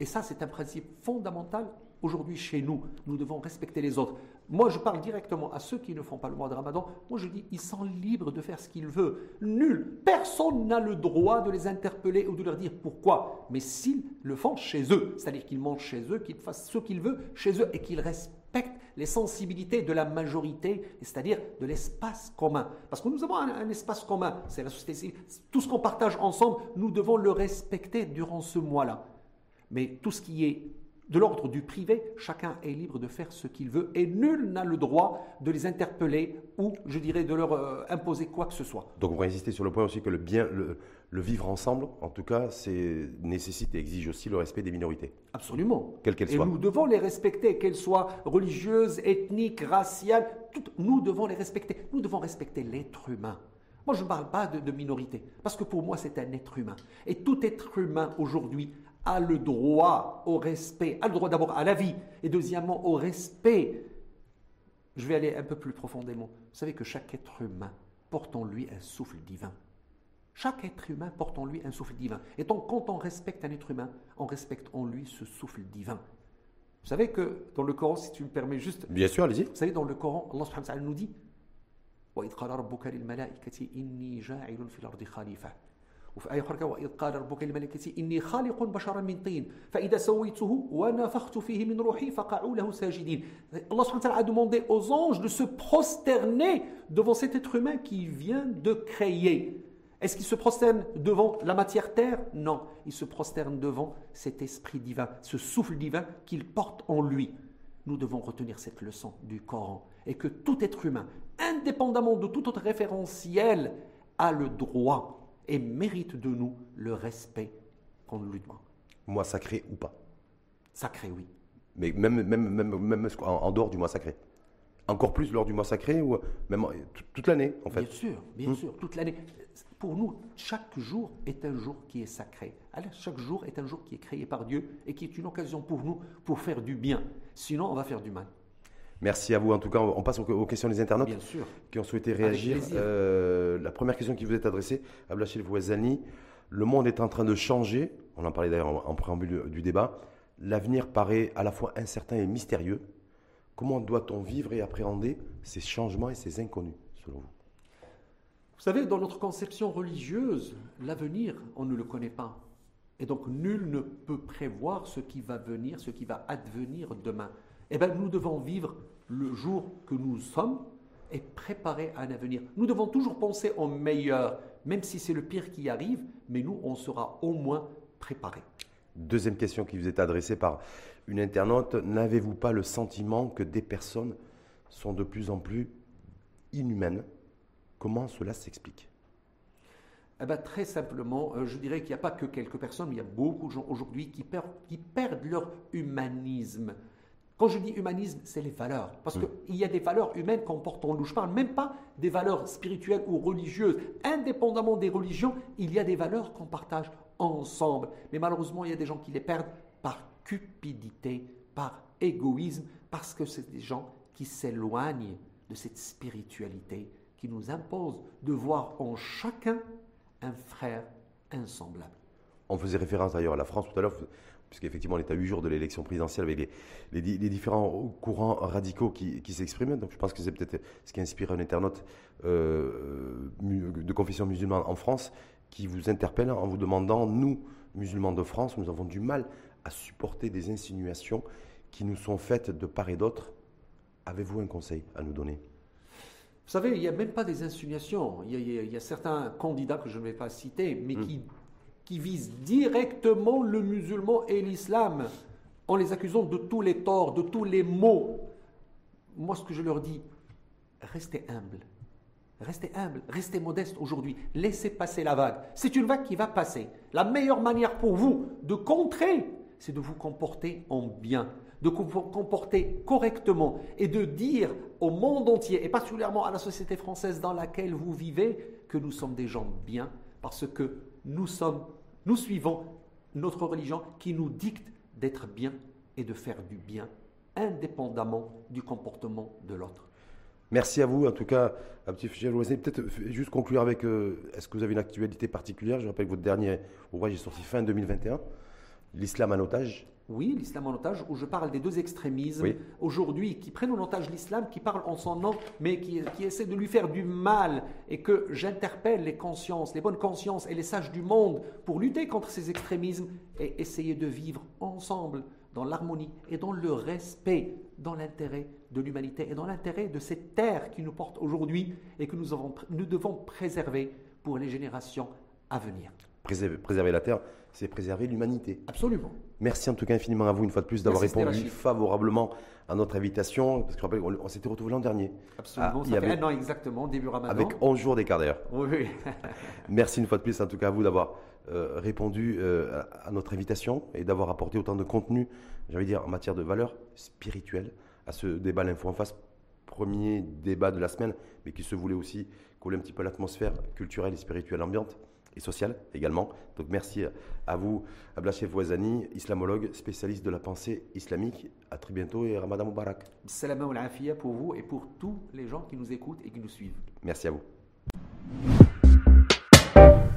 S2: Et ça, c'est un principe fondamental aujourd'hui chez nous. Nous devons respecter les autres. Moi, je parle directement à ceux qui ne font pas le mois de Ramadan. Moi, je dis, ils sont libres de faire ce qu'ils veulent. Nul, personne n'a le droit de les interpeller ou de leur dire pourquoi. Mais s'ils le font chez eux, c'est-à-dire qu'ils mangent chez eux, qu'ils fassent ce qu'ils veulent chez eux et qu'ils respectent les sensibilités de la majorité, c'est-à-dire de l'espace commun. Parce que nous avons un, espace commun, c'est la société civile. Tout ce qu'on partage ensemble, nous devons le respecter durant ce mois-là. Mais tout ce qui est de l'ordre du privé, chacun est libre de faire ce qu'il veut et nul n'a le droit de les interpeller ou, je dirais, de leur euh, imposer quoi que ce soit.
S1: Donc on va sur le point aussi que le bien, vivre ensemble, en tout cas, c'est nécessite et exige aussi le respect des minorités.
S2: Absolument.
S1: Quelles qu'elles soient.
S2: Et nous devons les respecter, qu'elles soient religieuses, ethniques, raciales, toutes, nous devons les respecter. Nous devons respecter l'être humain. Moi, je ne parle pas de, de minorité, parce que pour moi, c'est un être humain. Et tout être humain aujourd'hui a le droit au respect, a le droit d'abord à la vie et deuxièmement au respect. Je vais aller un peu plus profondément. Vous savez que chaque être humain porte en lui un souffle divin. Chaque être humain porte en lui un souffle divin. Et donc, quand on respecte un être humain, on respecte en lui ce souffle divin. Vous savez que dans le Coran, si tu me permets juste.
S1: Bien sûr, allez-y.
S2: Vous savez, dans le Coran, Allah subhanahu wa ta'ala nous dit وفي آية أخرى وإذ قال ربك للملائكة إني خالق بشرا من طين فإذا سويته ونفخت فيه من روحي فقعوا له ساجدين Allah subhanahu a demandé aux anges de se prosterner devant cet être humain qui vient de créer. est-ce qu'il se prosterne devant la matière terre? Non, il se prosterne devant cet esprit divin, ce souffle divin qu'il porte en lui. Nous devons retenir cette leçon du Coran et que tout être humain, indépendamment de tout autre référentiel, a le droit et mérite de nous le respect qu'on lui demande.
S1: Mois sacré ou pas?
S2: Sacré, oui.
S1: Mais même, même, même, même en, dehors du mois sacré Encore plus lors du mois sacré ou même toute l'année en fait?
S2: Bien sûr, bien sûr, toute l'année. Pour nous, chaque jour est un jour qui est sacré. Alors, chaque jour est un jour qui est créé par Dieu et qui est une occasion pour nous pour faire du bien. Sinon, on va faire du mal.
S1: Merci à vous. En tout cas, on passe aux, questions des internautes
S2: Bien sûr.
S1: qui ont souhaité réagir. Euh, la première question qui vous est adressée, Ablachil Voisani, le monde est en train de changer. On en parlait d'ailleurs en, préambule du débat. L'avenir paraît à la fois incertain et mystérieux. Comment doit-on vivre et appréhender ces changements et ces inconnus, selon vous?
S2: Vous savez, dans notre conception religieuse, l'avenir, on ne le connaît pas. Et donc, nul ne peut prévoir ce qui va venir, ce qui va advenir demain eh bien, nous devons vivre le jour que nous sommes et préparer un avenir. Nous devons toujours penser au meilleur, même si c'est le pire qui arrive, mais nous, on sera au moins préparés.
S1: Deuxième question qui vous est adressée par une internaute. N'avez-vous pas le sentiment que des personnes sont de plus en plus inhumaines? Comment cela s'explique
S2: eh bien, très simplement, euh, je dirais qu'il n'y a pas que quelques personnes, mais il y a beaucoup de gens aujourd'hui qui, qui perdent leur humanisme. Quand je dis humanisme, c'est les valeurs. Parce mm. qu'il y a des valeurs humaines qu'on porte en nous. Je ne parle même pas des valeurs spirituelles ou religieuses. Indépendamment des religions, il y a des valeurs qu'on partage ensemble. Mais malheureusement, il y a des gens qui les perdent par cupidité, par égoïsme, parce que c'est des gens qui s'éloignent de cette spiritualité qui nous impose de voir en chacun un frère insemblable.
S1: On faisait référence d'ailleurs à la France tout à l'heure puisqu'effectivement on est à huit jours de l'élection présidentielle avec les, différents courants radicaux qui, s'expriment. Donc je pense que c'est peut-être ce qui inspire un internaute euh, de confession musulmane en France qui vous interpelle en vous demandant, nous, musulmans de France, nous avons du mal à supporter des insinuations qui nous sont faites de part et d'autre. Avez-vous un conseil à nous donner?
S2: Vous savez, il n'y a même pas des insinuations. Il y, a, certains candidats que je ne vais pas citer, mais hmm. qui qui visent directement le musulman et l'islam en les accusant de tous les torts, de tous les maux. Moi, ce que je leur dis, restez humble. Restez humble, restez modeste aujourd'hui. Laissez passer la vague. C'est une vague qui va passer. La meilleure manière pour vous de contrer, c'est de vous comporter en bien, de comporter correctement et de dire au monde entier, et particulièrement à la société française dans laquelle vous vivez, que nous sommes des gens bien, parce que nous sommes, nous suivons notre religion qui nous dicte d'être bien et de faire du bien, indépendamment du comportement de l'autre.
S1: Merci à vous. En tout cas, un petit peut-être juste conclure avec euh, est-ce que vous avez une actualité particulière? Je rappelle que votre dernier ouvrage est sorti fin 2021, L'islam en otage.
S2: Oui, l'islam en otage, où je parle des deux extrémismes aujourd'hui qui prennent en otage l'islam, qui parlent en son nom, mais qui, qui, essaient de lui faire du mal, et que j'interpelle les consciences, les bonnes consciences et les sages du monde pour lutter contre ces extrémismes et essayer de vivre ensemble dans l'harmonie et dans le respect, dans l'intérêt de l'humanité et dans l'intérêt de cette terre qui nous porte aujourd'hui et que nous, avons, nous devons préserver pour les générations à venir.
S1: préserver la terre, c'est préserver l'humanité.
S2: Absolument.
S1: Merci en tout cas infiniment à vous une fois de plus d'avoir répondu favorablement à notre invitation. Parce que je rappelle, on, s'était retrouvé l'an dernier.
S2: Absolument, ah, ça fait un an exactement, début Ramadan.
S1: Avec 11 jours d'écart d'ailleurs.
S2: Oui.
S1: Merci une fois de plus en tout cas à vous d'avoir euh, répondu euh, à notre invitation et d'avoir apporté autant de contenu, de dire, en matière de valeurs spirituelles à ce débat L'Info en face. Premier débat de la semaine, mais qui se voulait aussi coller un petit peu l'atmosphère culturelle et spirituelle ambiante et sociale également. Donc merci à vous, Ablachev Wazani, islamologue, spécialiste de la pensée islamique. À très bientôt et Ramadan Moubarak.
S2: Salam al pour vous et pour tous les gens qui nous écoutent et qui nous suivent.
S1: Merci à vous.